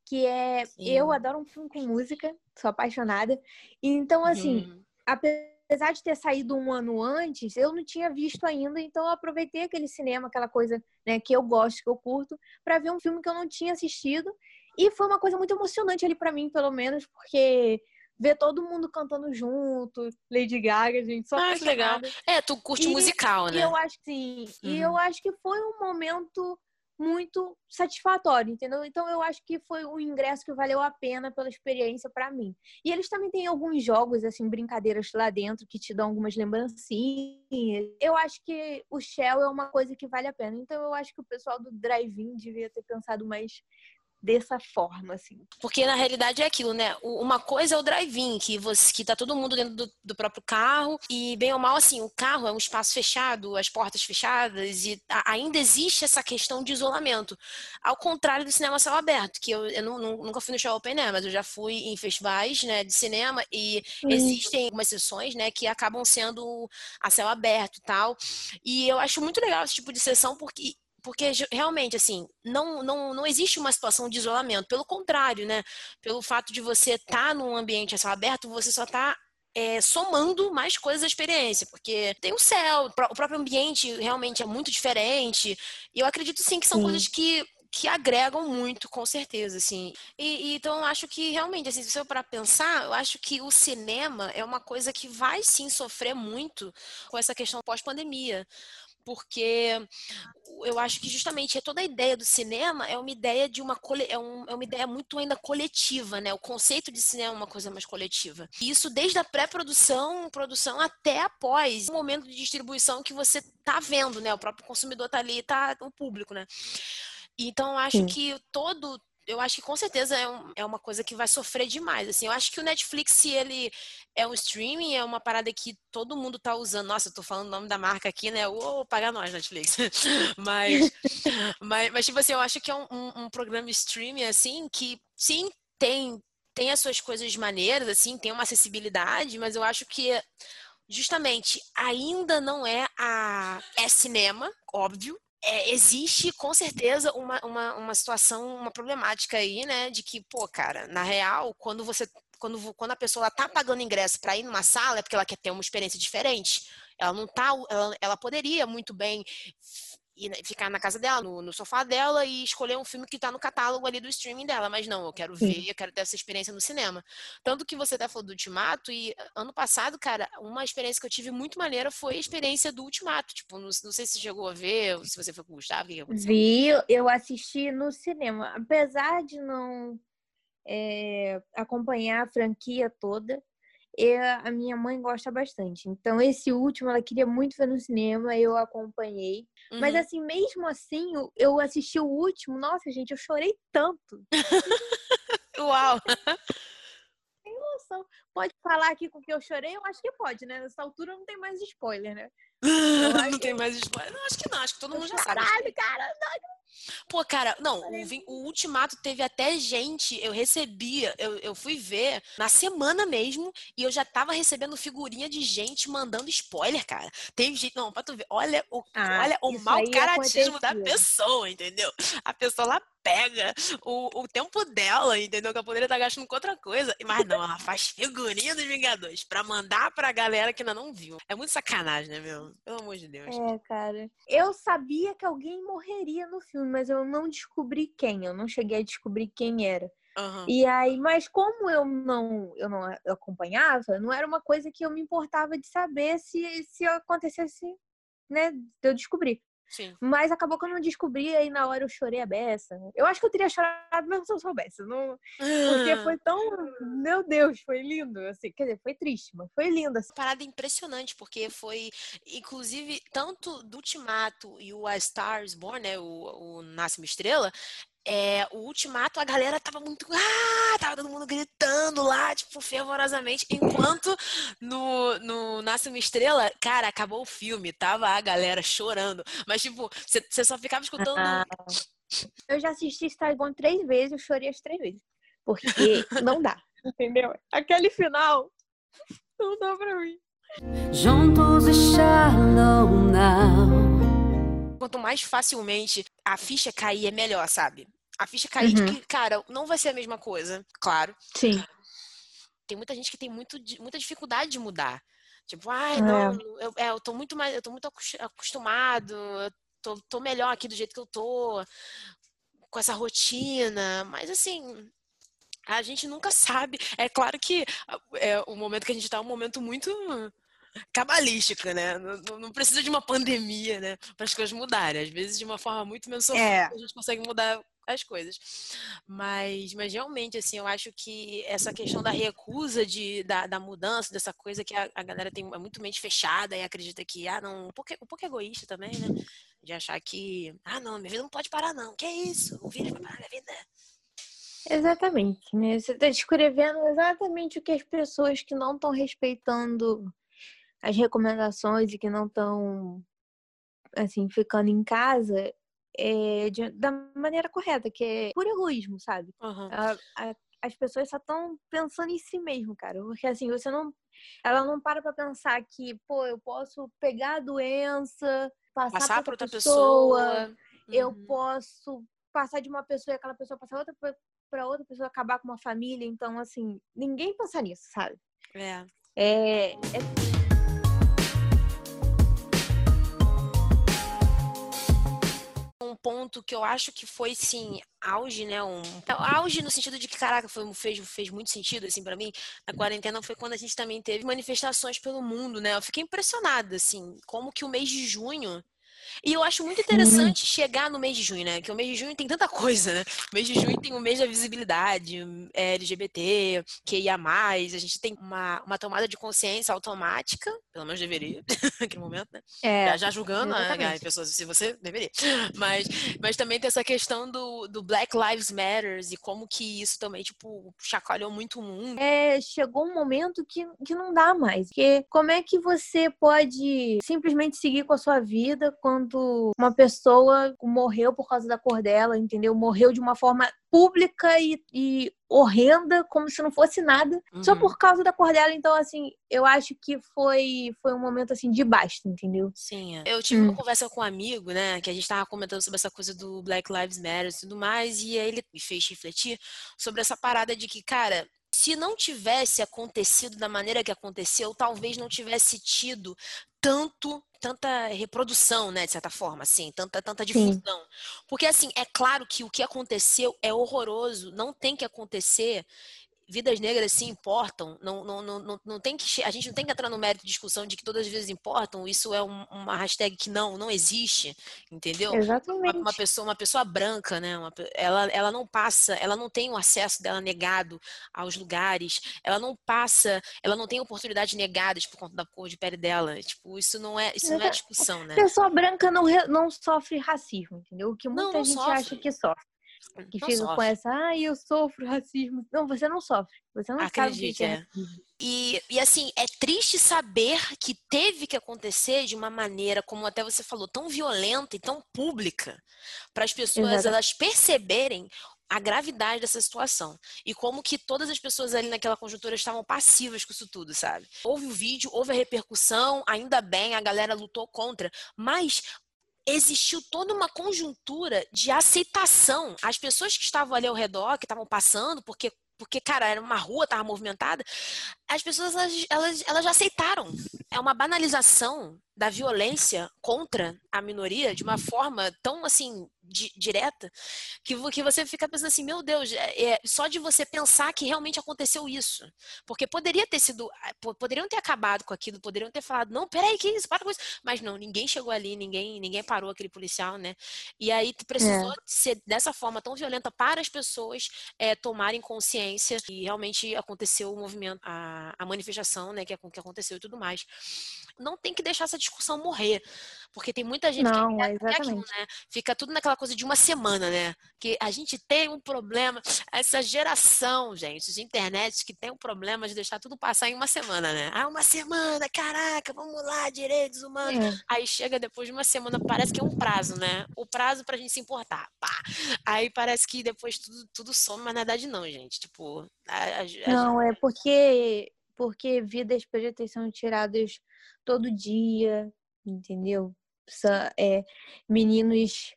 que é Sim. eu adoro um filme com música, sou apaixonada. Então, assim, uhum. apesar de ter saído um ano antes, eu não tinha visto ainda, então eu aproveitei aquele cinema, aquela coisa né, que eu gosto, que eu curto, para ver um filme que eu não tinha assistido. E foi uma coisa muito emocionante ali para mim, pelo menos, porque ver todo mundo cantando junto, Lady Gaga, gente, só Ah, que legal. É, tu curte e, musical, né? E eu acho que sim. Uhum. E eu uhum. acho que foi um momento muito satisfatório, entendeu? Então eu acho que foi um ingresso que valeu a pena pela experiência para mim. E eles também têm alguns jogos assim, brincadeiras lá dentro que te dão algumas lembrancinhas. Eu acho que o Shell é uma coisa que vale a pena. Então eu acho que o pessoal do Drive-In devia ter pensado mais dessa forma, assim. Porque na realidade é aquilo, né? Uma coisa é o drive-in, que você que tá todo mundo dentro do, do, próprio carro e bem ou mal assim, o carro é um espaço fechado, as portas fechadas e ainda existe essa questão de isolamento. Ao contrário do cinema céu aberto, que eu, eu não, nunca fui no show open, né, mas eu já fui em festivais, né, de cinema e hum. existem algumas sessões, né, que acabam sendo a céu aberto e tal. E eu acho muito legal esse tipo de sessão porque porque realmente, assim, não, não, não existe uma situação de isolamento. Pelo contrário, né? Pelo fato de você estar tá num ambiente a céu aberto, você só está é, somando mais coisas à experiência, porque tem o céu, o próprio ambiente realmente é muito diferente. E eu acredito sim que são sim. coisas que que agregam muito, com certeza, assim. E, e, então eu acho que realmente, assim, se eu para pensar, eu acho que o cinema é uma coisa que vai sim sofrer muito com essa questão pós-pandemia, porque eu acho que justamente é toda a ideia do cinema é uma ideia de uma é, um, é uma ideia muito ainda coletiva, né? O conceito de cinema é uma coisa mais coletiva. E isso desde a pré-produção, produção até após o momento de distribuição que você tá vendo, né? O próprio consumidor tá ali, tá o público, né? Então eu acho Sim. que todo eu acho que com certeza é, um, é, uma coisa que vai sofrer demais. Assim, eu acho que o Netflix, se ele é um streaming, é uma parada que todo mundo tá usando. Nossa, eu tô falando o nome da marca aqui, né? Ô, paga nós, Netflix. (laughs) mas, mas, mas, tipo assim, eu acho que é um, um, um programa streaming, assim, que sim, tem, tem as suas coisas maneiras, assim, tem uma acessibilidade, mas eu acho que justamente ainda não é a é cinema, óbvio, é, existe com certeza uma, uma, uma situação, uma problemática aí, né? De que, pô, cara, na real, quando você. Quando, quando a pessoa tá pagando ingresso para ir numa sala, é porque ela quer ter uma experiência diferente. Ela não tá. Ela, ela poderia muito bem e ficar na casa dela, no, no, sofá dela e escolher um filme que está no catálogo ali do streaming dela. Mas não, eu quero ver, eu quero ter essa experiência no cinema. Tanto que você até falou do Ultimato, e ano passado, cara, uma experiência que eu tive muito maneira foi a experiência do Ultimato. Tipo, não, não sei se chegou a ver, se você foi com o Gustavo, o que aconteceu? Vi, eu assisti no cinema. Apesar de não é, acompanhar a franquia toda, eu, a minha mãe gosta bastante. Então, esse último ela queria muito ver no cinema, eu acompanhei. Uhum. Mas, assim, mesmo assim, eu assisti o último, nossa, gente, eu chorei tanto. (laughs) Uau! Noção. Pode falar aqui com que eu chorei? Eu acho que pode, né? Nessa altura não tem mais spoiler, né? (laughs) não tem mais spoiler. Não, acho que não, acho que todo mundo já sabe. Caralho, cara, não, Pô, cara, não, o, o, Ultimato teve até gente, eu recebia, eu, eu fui ver na semana mesmo e eu já tava recebendo figurinha de gente mandando spoiler, cara. Teve gente, não, pra tu ver, olha o, ah, olha o mau caratismo da pessoa, entendeu? A pessoa lá pega o, o tempo dela, entendeu? Que ela poderia estar gastando com outra coisa. Mas não, ela faz figurinha dos Vingadores pra mandar pra galera que ainda não viu. É muito sacanagem, né, meu? Pelo amor de Deus. É, cara. Eu sabia que alguém morreria no filme, mas eu não descobri quem. Eu não cheguei a descobrir quem era. Uhum. E aí, mas como eu não, eu não acompanhava, não era uma coisa que eu me importava de saber se, se acontecesse, né, de eu descobrir. Sim. Mas acabou que eu não descobri, aí na hora eu chorei a beça. Eu acho que eu teria chorado mesmo se eu soubesse. Não... Porque foi tão. Meu Deus, foi lindo. Assim, quer dizer, foi triste, mas foi lindo. Assim. Parada impressionante, porque foi, inclusive, tanto do Ultimato e o A Stars Born, né? O, o Nasce uma Estrela, é, o ultimato, a galera tava muito. Ah! Tava todo mundo gritando lá, tipo, fervorosamente. Enquanto no, no Nasce uma Estrela, cara, acabou o filme, tava a galera chorando. Mas, tipo, você só ficava escutando. Ah, eu já assisti Star Born três vezes, eu chorei as três vezes. Porque (laughs) não dá, entendeu? Aquele final (laughs) não dá pra mim. Juntos e shallow now quanto mais facilmente a ficha cair, é melhor, sabe? A ficha cair uhum. de que, cara, não vai ser a mesma coisa, claro. Sim. Tem muita gente que tem muito, muita dificuldade de mudar. Tipo, ai, é. não, eu, é, eu tô muito mais, eu tô muito acostumado, eu tô, tô melhor aqui do jeito que eu tô, com essa rotina. Mas assim, a gente nunca (laughs) sabe. É claro que é, o momento que a gente tá é um momento muito cabalística, né? Não, não, precisa de uma pandemia, né? Para as coisas mudarem. Às vezes, de uma forma muito menos sofrida, é. a gente consegue mudar as coisas. Mas, mas realmente, assim, eu acho que essa questão da recusa de, da, da mudança, dessa coisa que a, a galera tem é muito mente fechada e acredita que, ah, não, um pouco, pouco egoísta também, né? De achar que, ah, não, minha vida não pode parar, não. Que é isso? O vírus vai parar minha vida. Exatamente, né? Você está descrevendo exatamente o que as pessoas que não estão respeitando as recomendações e que não estão assim ficando em casa é, de, da maneira correta, que é por egoísmo, sabe? Uhum. A, a, as pessoas só estão pensando em si mesmo, cara. Porque assim, você não. Ela não para pra pensar que, pô, eu posso pegar a doença, passar, passar para outra pessoa, pessoa. Uhum. eu posso passar de uma pessoa e aquela pessoa passar outra para outra pessoa acabar com uma família. Então, assim, ninguém pensa nisso, sabe? É. É. é... ponto que eu acho que foi, sim, auge, né? Um auge no sentido de que, caraca, foi, fez, fez muito sentido, assim, para mim. Na quarentena foi quando a gente também teve manifestações pelo mundo, né? Eu fiquei impressionada, assim, como que o mês de junho e eu acho muito interessante chegar no mês de junho, né? Que o mês de junho tem tanta coisa, né? O mês de junho tem o mês da visibilidade, é, LGBT, QIA+, a gente tem uma, uma tomada de consciência automática, pelo menos deveria, (laughs) naquele momento, né? É, já, já julgando né, pessoas, se você deveria. Mas, mas também tem essa questão do, do Black Lives Matters e como que isso também, tipo, chacoalhou muito o mundo. É, chegou um momento que, que não dá mais. Porque como é que você pode simplesmente seguir com a sua vida quando quando uma pessoa morreu por causa da cor dela, entendeu? Morreu de uma forma pública e, e horrenda, como se não fosse nada, uhum. só por causa da cor dela. Então, assim, eu acho que foi, foi um momento, assim, de basta, entendeu? Sim. É. Eu tive hum. uma conversa com um amigo, né, que a gente tava comentando sobre essa coisa do Black Lives Matter e tudo mais, e aí ele me fez refletir sobre essa parada de que, cara, se não tivesse acontecido da maneira que aconteceu, talvez não tivesse tido tanto tanta reprodução, né, de certa forma, assim, tanta tanta difusão. Sim. Porque assim, é claro que o que aconteceu é horroroso, não tem que acontecer vidas negras se importam, não, não, não, não tem que a gente não tem que entrar no mérito de discussão de que todas as vidas importam, isso é um, uma hashtag que não, não existe, entendeu? Exatamente. Uma, pessoa, uma pessoa branca, né, ela, ela não passa, ela não tem o acesso dela negado aos lugares, ela não passa, ela não tem oportunidades negadas por conta da cor de pele dela, tipo, isso não é, isso não é discussão, né? Pessoa branca não, não sofre racismo, entendeu? O que muita gente acha que sofre que não ficam com essa, ah, eu sofro racismo. Não, você não sofre. Você não Acredite, sabe o que é. é. E, e assim, é triste saber que teve que acontecer de uma maneira, como até você falou, tão violenta e tão pública, para as pessoas Exato. elas perceberem a gravidade dessa situação e como que todas as pessoas ali naquela conjuntura estavam passivas com isso tudo, sabe? Houve o vídeo, houve a repercussão, ainda bem, a galera lutou contra, mas existiu toda uma conjuntura de aceitação. As pessoas que estavam ali ao redor, que estavam passando, porque porque, cara, era uma rua, tava movimentada, as pessoas, elas, elas, elas já aceitaram. é uma banalização da violência contra a minoria de uma forma tão assim di direta que, que você fica pensando assim, meu Deus, é, é, só de você pensar que realmente aconteceu isso. Porque poderia ter sido, poderiam ter acabado com aquilo, poderiam ter falado, não, peraí, que isso, para com isso. Mas não, ninguém chegou ali, ninguém, ninguém parou aquele policial, né? E aí precisou é. ser dessa forma tão violenta para as pessoas é, tomarem consciência e realmente aconteceu o movimento, a, a manifestação, né, que, que aconteceu e tudo mais não tem que deixar essa discussão morrer. Porque tem muita gente não, que é aquilo, né? Fica tudo naquela coisa de uma semana, né? Que a gente tem um problema, essa geração, gente, de internet que tem um problema de deixar tudo passar em uma semana, né? Ah, uma semana, caraca, vamos lá, direitos humanos. É. Aí chega depois de uma semana, parece que é um prazo, né? O prazo pra gente se importar. Pá. Aí parece que depois tudo, tudo some, mas na verdade não, gente. Tipo, a, a, não, é porque porque vidas ter são tiradas todo dia, entendeu? É, meninos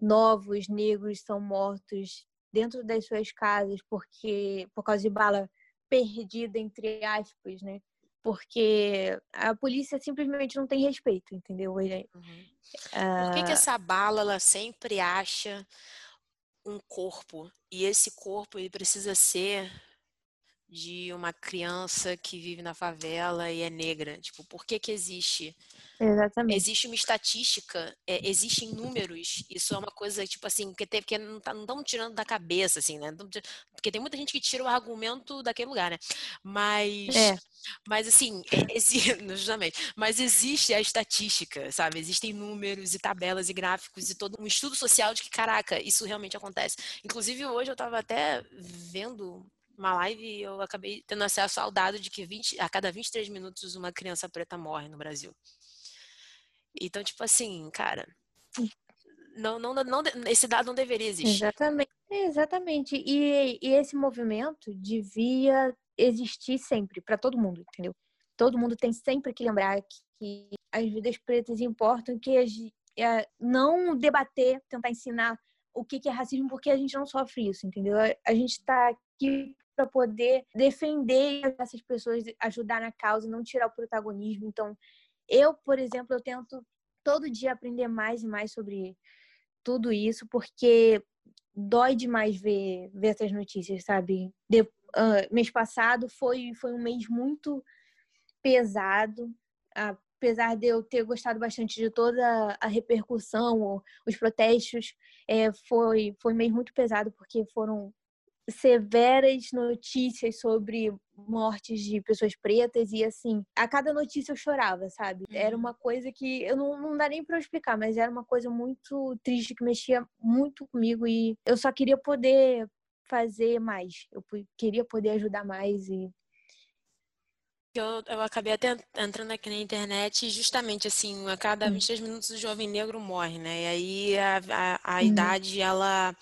novos, negros, são mortos dentro das suas casas porque por causa de bala perdida, entre aspas, né? Porque a polícia simplesmente não tem respeito, entendeu? Uhum. Por que, que essa bala ela sempre acha um corpo e esse corpo ele precisa ser de uma criança que vive na favela e é negra? Tipo, por que que existe? Exatamente. Existe uma estatística, é, existem números, isso é uma coisa, tipo assim, que, tem, que não estamos tá, tirando da cabeça, assim, né? Porque tem muita gente que tira o argumento daquele lugar, né? Mas, é. mas assim, é, (laughs) justamente, mas existe a estatística, sabe? Existem números e tabelas e gráficos e todo um estudo social de que, caraca, isso realmente acontece. Inclusive, hoje eu estava até vendo uma live e eu acabei tendo acesso ao dado de que 20, a cada 23 minutos uma criança preta morre no Brasil. Então, tipo assim, cara, não, não, não, esse dado não deveria existir. Exatamente. Exatamente. E, e esse movimento devia existir sempre, para todo mundo, entendeu? Todo mundo tem sempre que lembrar que as vidas pretas importam, que é, não debater, tentar ensinar o que é racismo, porque a gente não sofre isso, entendeu? A gente está aqui para poder defender essas pessoas, ajudar na causa, não tirar o protagonismo. Então, eu, por exemplo, eu tento todo dia aprender mais e mais sobre tudo isso, porque dói demais ver, ver essas notícias, sabe? De, uh, mês passado foi, foi um mês muito pesado, apesar de eu ter gostado bastante de toda a repercussão, os protestos, é, foi, foi um mês muito pesado, porque foram severas notícias sobre mortes de pessoas pretas e assim, a cada notícia eu chorava, sabe? Era uhum. uma coisa que eu não, não dá nem para explicar, mas era uma coisa muito triste que mexia muito comigo e eu só queria poder fazer mais. Eu queria poder ajudar mais e eu, eu acabei até entrando aqui na internet justamente assim, a cada 23 hum. minutos o jovem negro morre, né? E aí a, a, a hum. idade, ela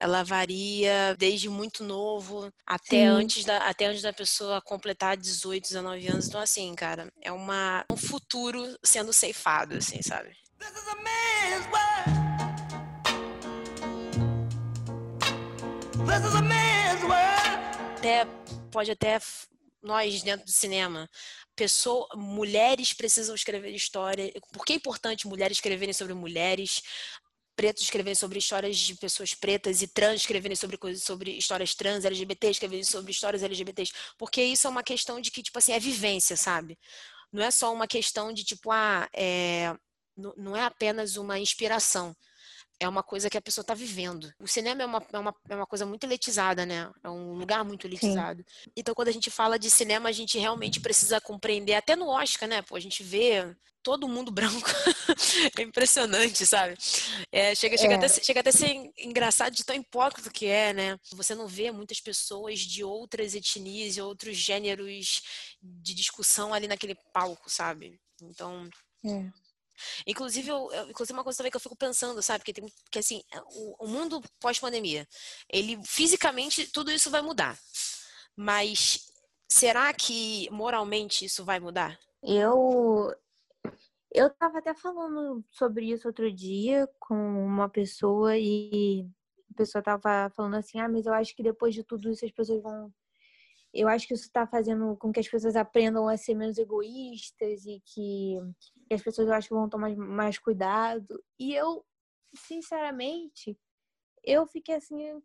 ela varia desde muito novo até antes da até antes da pessoa completar 18, 19 anos. Então assim, cara, é uma um futuro sendo ceifado, assim, sabe? Até pode até nós dentro do cinema pessoa, mulheres precisam escrever história. Por que é importante mulheres escreverem sobre mulheres? Pretos escreverem sobre histórias de pessoas pretas e trans escreverem sobre coisas sobre histórias trans, LGBT escreverem sobre histórias LGBTs, porque isso é uma questão de que tipo assim é vivência, sabe? Não é só uma questão de tipo ah, é, não é apenas uma inspiração é uma coisa que a pessoa está vivendo. O cinema é uma, é, uma, é uma coisa muito elitizada, né? É um lugar muito elitizado. Sim. Então, quando a gente fala de cinema, a gente realmente precisa compreender, até no Oscar, né? Pô, a gente vê todo mundo (laughs) branco. é impressionante, sabe? É, chega, chega, é. Até, chega até a ser engraçado de tão hipócrita que é, né? Você não vê muitas pessoas de outras etnias e outros gêneros de discussão ali naquele palco, sabe? Então. É. Inclusive, eu, eu, inclusive uma coisa também que eu fico pensando, sabe? Que, tem, que assim, é, o, o mundo pós-pandemia, ele fisicamente tudo isso vai mudar. Mas será que moralmente isso vai mudar? Eu eu tava até falando sobre isso outro dia com uma pessoa e a pessoa tava falando assim: "Ah, mas eu acho que depois de tudo isso as pessoas vão eu acho que isso está fazendo com que as pessoas aprendam a ser menos egoístas e que, que as pessoas eu acho que vão tomar mais cuidado. E eu, sinceramente, eu fiquei assim,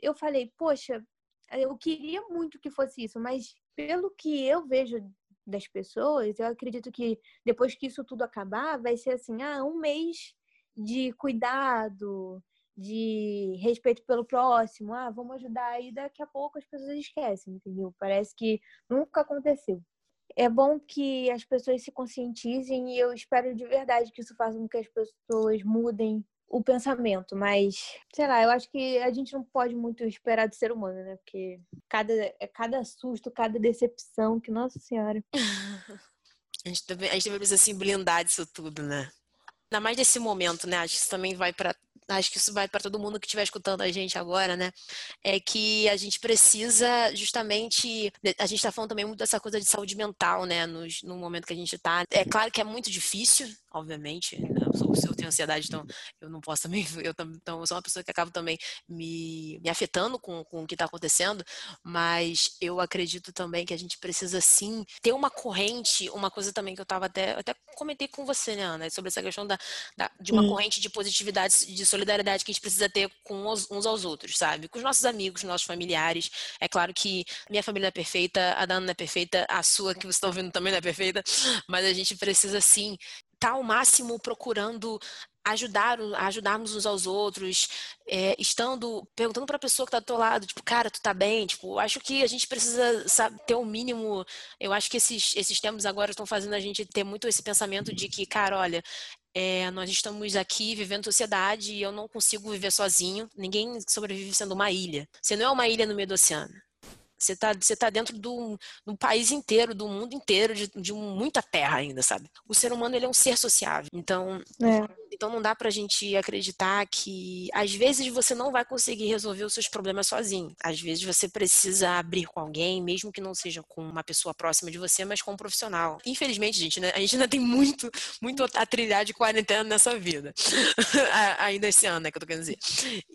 eu falei, poxa, eu queria muito que fosse isso, mas pelo que eu vejo das pessoas, eu acredito que depois que isso tudo acabar, vai ser assim, ah, um mês de cuidado, de respeito pelo próximo, ah, vamos ajudar e daqui a pouco as pessoas esquecem, entendeu? Parece que nunca aconteceu. É bom que as pessoas se conscientizem e eu espero de verdade que isso faça com que as pessoas mudem o pensamento, mas sei lá, eu acho que a gente não pode muito esperar do ser humano, né? Porque cada, é cada susto, cada decepção, que nossa senhora. (laughs) a gente também, a gente também precisa se blindar disso tudo, né? Ainda mais desse momento, né? Acho que isso também vai para acho que isso vai para todo mundo que estiver escutando a gente agora, né? É que a gente precisa justamente. A gente está falando também muito dessa coisa de saúde mental, né? No, no momento que a gente está. É claro que é muito difícil, obviamente. Né? Eu, sou, eu tenho ansiedade, então eu não posso também. (laughs) Eu, então, eu sou uma pessoa que acaba também me, me afetando com, com o que está acontecendo, mas eu acredito também que a gente precisa sim ter uma corrente, uma coisa também que eu estava até. até comentei com você, né, Ana, sobre essa questão da, da de uma corrente de positividade, de solidariedade que a gente precisa ter com os, uns aos outros, sabe? Com os nossos amigos, nossos familiares. É claro que minha família é perfeita, a da Ana é perfeita, a sua que você está ouvindo também não é perfeita, mas a gente precisa sim estar tá ao máximo procurando ajudar, ajudarmos uns aos outros, é, estando perguntando para a pessoa que está do teu lado, tipo, cara, tu tá bem? Tipo, acho que a gente precisa sabe, ter o um mínimo. Eu acho que esses, esses tempos agora estão fazendo a gente ter muito esse pensamento de que, cara, olha, é, nós estamos aqui vivendo sociedade e eu não consigo viver sozinho. Ninguém sobrevive sendo uma ilha. Você não é uma ilha no meio do oceano. Você está você tá dentro do, do país inteiro, do mundo inteiro, de, de muita terra ainda, sabe? O ser humano ele é um ser sociável. Então, é. Então não dá pra gente acreditar que às vezes você não vai conseguir resolver os seus problemas sozinho. Às vezes você precisa abrir com alguém, mesmo que não seja com uma pessoa próxima de você, mas com um profissional. Infelizmente, gente, né, a gente ainda tem muito, muito a trilhar de quarentena nessa vida. (laughs) ainda esse ano, né, que eu tô querendo dizer.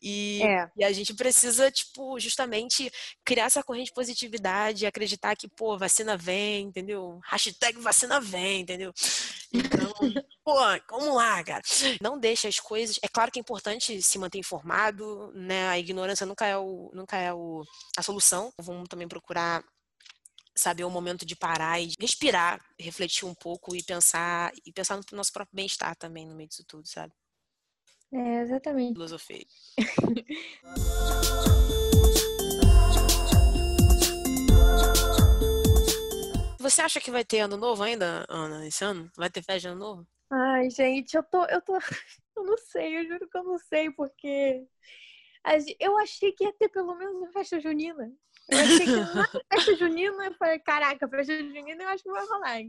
E, é. e a gente precisa, tipo, justamente criar essa corrente positividade, acreditar que, pô, vacina vem, entendeu? Hashtag vacina vem, entendeu? (laughs) Então, pô, vamos lá, cara. Não deixa as coisas. É claro que é importante se manter informado, né? A ignorância nunca é, o, nunca é o, a solução. Vamos também procurar saber o momento de parar e respirar, refletir um pouco e pensar e pensar no nosso próprio bem-estar também no meio disso tudo, sabe? É, exatamente. Filosofia. (laughs) Você acha que vai ter ano novo ainda, Ana, esse ano? Vai ter festa de ano novo? Ai, gente, eu tô, eu tô, (laughs) eu não sei, eu juro que eu não sei, porque eu achei que ia ter pelo menos uma festa junina. Eu achei que na (laughs) festa junina, eu falei, caraca, festa junina eu acho que vai rolar.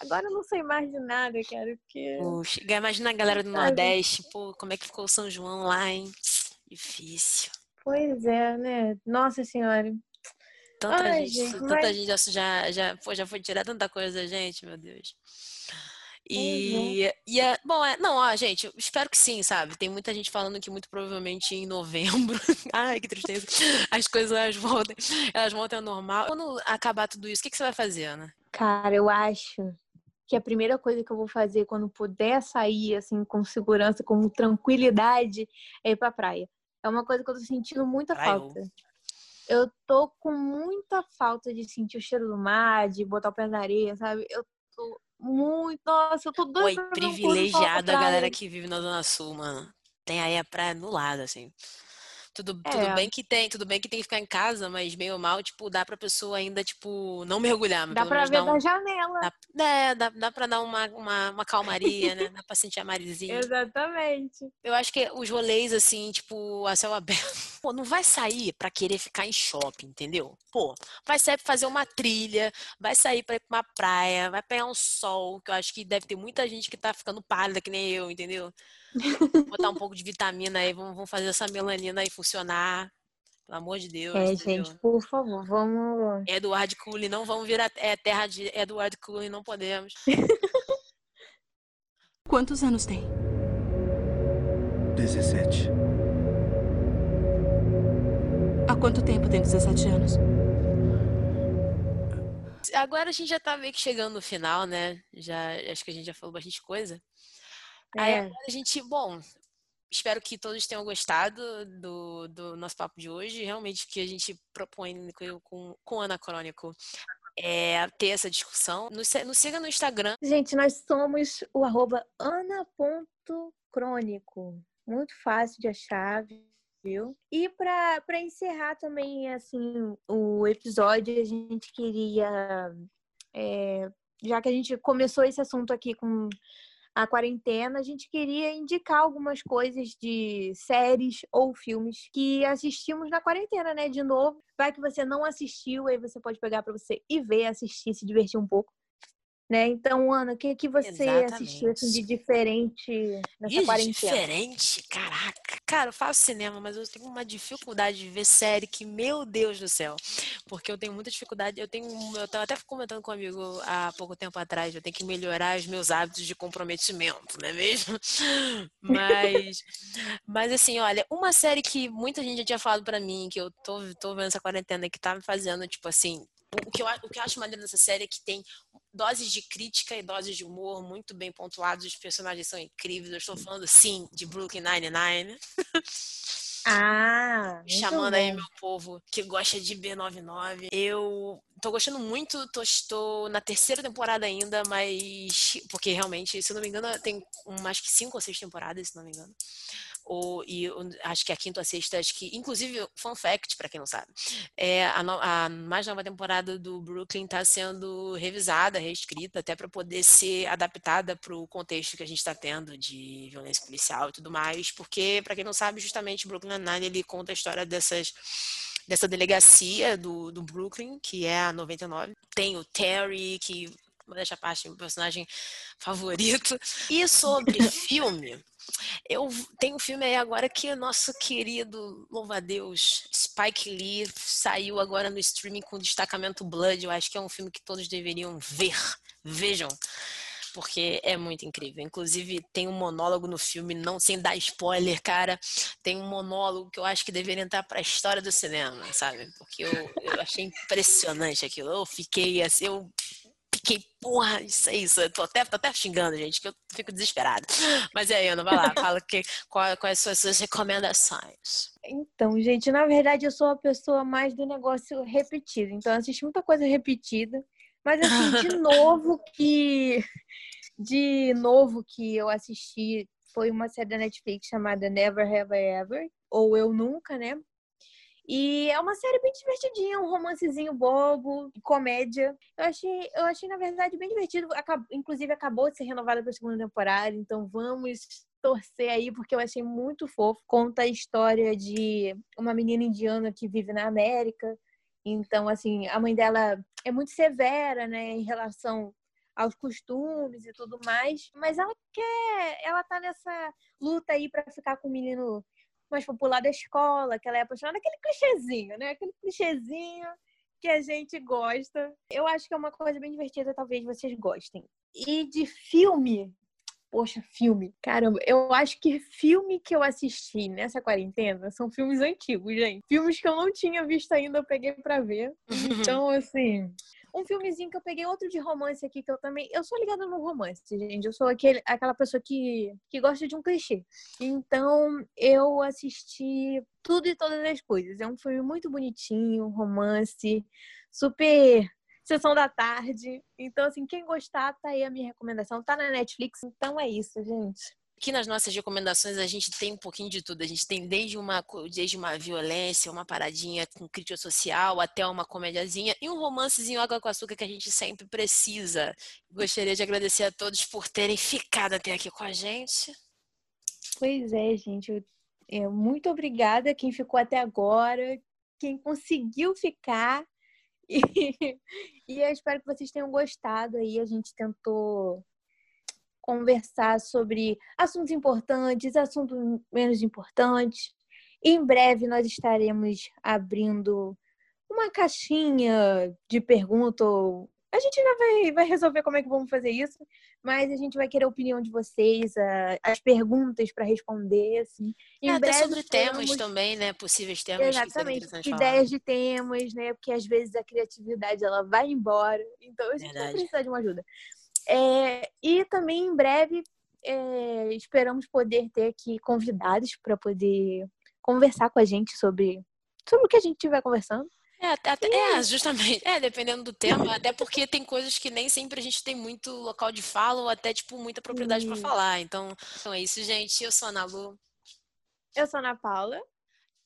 Agora eu não sei mais de nada, cara, porque... Puxa, imagina a galera do Nordeste, pô, como é que ficou o São João lá, hein? Difícil. Pois é, né? Nossa Senhora. Tanta Ai, gente, gente, tanta mas... gente já, já, pô, já foi tirar tanta coisa da gente, meu Deus. E, uhum. e é, bom, é, não, ó, gente, espero que sim, sabe? Tem muita gente falando que muito provavelmente em novembro, (laughs) ai, que tristeza, as coisas voltem, elas voltem ao normal. Quando acabar tudo isso, o que, que você vai fazer, Ana? Cara, eu acho que a primeira coisa que eu vou fazer quando puder sair, assim, com segurança, com tranquilidade, é ir pra praia. É uma coisa que eu tô sentindo muita praia. falta eu tô com muita falta de sentir o cheiro do mar, de botar o pé na areia, sabe? Eu tô muito. Nossa, eu tô doida. Oi, privilegiada a galera que vive na Zona Sul, mano. Tem aí a praia no lado, assim. Tudo, é. tudo bem que tem, tudo bem que tem que ficar em casa, mas meio mal, tipo, dá pra pessoa ainda, tipo, não mergulhar. Dá pra ver um, da janela. Dá, é, dá, dá pra dar uma, uma, uma calmaria, né? Dá pra sentir a (laughs) marizinha. Exatamente. Eu acho que os rolês, assim, tipo, a céu (laughs) aberto. Pô, não vai sair pra querer ficar em shopping, entendeu? Pô, vai sair pra fazer uma trilha, vai sair pra ir pra uma praia, vai pegar um sol, que eu acho que deve ter muita gente que tá ficando pálida, que nem eu, entendeu? Botar um pouco de vitamina aí, vamos, vamos fazer essa melanina aí funcionar. Pelo amor de Deus. É, entendeu? gente, por favor, vamos. Edward Cullen, não vamos virar é, terra de Edward Cullen, não podemos. (laughs) Quantos anos tem? 17. Quanto tempo tem 17 anos? agora a gente já tá meio que chegando no final, né? Já, acho que a gente já falou bastante coisa. É. Aí agora a gente, bom, espero que todos tenham gostado do, do nosso papo de hoje. Realmente que a gente propõe com, com Anacrônico é, ter essa discussão. Nos, nos siga no Instagram. Gente, nós somos o arroba ana.crônico. Muito fácil de achar, viu? E para encerrar também, assim, o episódio, a gente queria... É, já que a gente começou esse assunto aqui com a quarentena, a gente queria indicar algumas coisas de séries ou filmes que assistimos na quarentena, né? De novo, vai que você não assistiu, aí você pode pegar para você e ver, assistir, se divertir um pouco. Né? Então, Ana, o que, que você Exatamente. assistiu assim, de diferente nessa quarentena? Diferente? Caraca. Cara, eu faço cinema, mas eu tenho uma dificuldade de ver série que, meu Deus do céu. Porque eu tenho muita dificuldade. Eu tenho. Eu tava até comentando com um amigo há pouco tempo atrás, eu tenho que melhorar os meus hábitos de comprometimento, não é mesmo? (laughs) Mas. mas assim, olha, uma série que muita gente já tinha falado para mim, que eu tô, tô vendo essa quarentena, que tá me fazendo, tipo assim, o que, eu, o que eu acho maneiro dessa série é que tem doses de crítica e doses de humor muito bem pontuados. Os personagens são incríveis. Eu estou falando, sim, de Brooklyn Nine-Nine. Ah, (laughs) chamando aí meu povo que gosta de B99. Eu tô gostando muito, tô, estou na terceira temporada ainda, mas porque realmente, se eu não me engano, tem mais que cinco ou seis temporadas, se não me engano ou, e acho que a quinta ou a sexta, acho que, inclusive, fun fact, para quem não sabe, é, a, no, a, mais nova temporada do Brooklyn está sendo revisada, reescrita, até para poder ser adaptada para o contexto que a gente está tendo de violência policial e tudo mais, porque, para quem não sabe, justamente Brooklyn Nine ele conta a história dessas dessa delegacia do, do Brooklyn, que é a 99. Tem o Terry, que deixa a parte, meu personagem (laughs) favorito. E sobre (laughs) filme, eu tenho um filme aí agora que nosso querido, louva Deus, Spike Lee saiu agora no streaming com destacamento Blood. Eu acho que é um filme que todos deveriam ver. Vejam porque é muito incrível. Inclusive, tem um monólogo no filme, não sem dar spoiler, cara. Tem um monólogo que eu acho que deveria entrar para a história do cinema, sabe? Porque eu, eu achei impressionante aquilo. Eu fiquei assim, eu fiquei, porra, isso é isso. Eu tô até, tô até xingando, gente, que eu fico desesperada. Mas aí, Ana, vai lá, (laughs) fala que, qual, quais são as suas recomendações. Então, gente, na verdade, eu sou a pessoa mais do negócio repetido. Então, eu assisti muita coisa repetida. Mas, assim, de (laughs) novo que... De novo que eu assisti foi uma série da Netflix chamada Never Have I Ever, ou Eu Nunca, né? E é uma série bem divertidinha, um romancezinho bobo, comédia. Eu achei, eu achei na verdade, bem divertido. Inclusive, acabou de ser renovada para a segunda temporada, então vamos torcer aí, porque eu achei muito fofo. Conta a história de uma menina indiana que vive na América. Então, assim, a mãe dela é muito severa, né, em relação aos costumes e tudo mais, mas ela quer, ela tá nessa luta aí para ficar com o menino mais popular da escola, que ela é apaixonada, aquele clichêzinho, né? Aquele clichêzinho que a gente gosta. Eu acho que é uma coisa bem divertida, talvez vocês gostem. E de filme, poxa, filme. Caramba, eu acho que filme que eu assisti nessa quarentena são filmes antigos, gente. Filmes que eu não tinha visto ainda, eu peguei para ver. Então, assim, um filmezinho que eu peguei, outro de romance aqui, que eu também. Eu sou ligada no romance, gente. Eu sou aquele, aquela pessoa que, que gosta de um clichê. Então, eu assisti tudo e todas as coisas. É um filme muito bonitinho, romance, super sessão da tarde. Então, assim, quem gostar, tá aí a minha recomendação. Tá na Netflix. Então é isso, gente. Aqui nas nossas recomendações a gente tem um pouquinho de tudo. A gente tem desde uma, desde uma violência, uma paradinha com crítica social, até uma comédiazinha e um romancezinho água com açúcar que a gente sempre precisa. Gostaria de agradecer a todos por terem ficado até aqui com a gente. Pois é, gente. Eu, muito obrigada quem ficou até agora, quem conseguiu ficar. (laughs) E, e eu espero que vocês tenham gostado aí. A gente tentou conversar sobre assuntos importantes, assuntos menos importantes. Em breve nós estaremos abrindo uma caixinha de perguntas, A gente já vai, vai resolver como é que vamos fazer isso, mas a gente vai querer a opinião de vocês, as perguntas para responder, assim. Em é, até sobre temas também, né? Possíveis temas. Exatamente. Ideias de temas, né? Porque às vezes a criatividade ela vai embora, então a gente vai precisar de uma ajuda. É, e também em breve é, esperamos poder ter aqui convidados para poder conversar com a gente sobre, sobre o que a gente estiver conversando. É, até, é, justamente. É, dependendo do tema, até porque tem coisas que nem sempre a gente tem muito local de fala ou até, tipo, muita propriedade para falar. Então, então é isso, gente. Eu sou a Ana Lu. Eu sou a Ana Paula.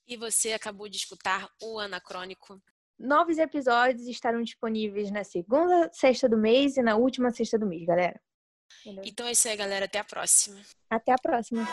E você acabou de escutar o Anacrônico. Novos episódios estarão disponíveis na segunda sexta do mês e na última sexta do mês, galera. Entendeu? Então é isso aí, galera. Até a próxima. Até a próxima.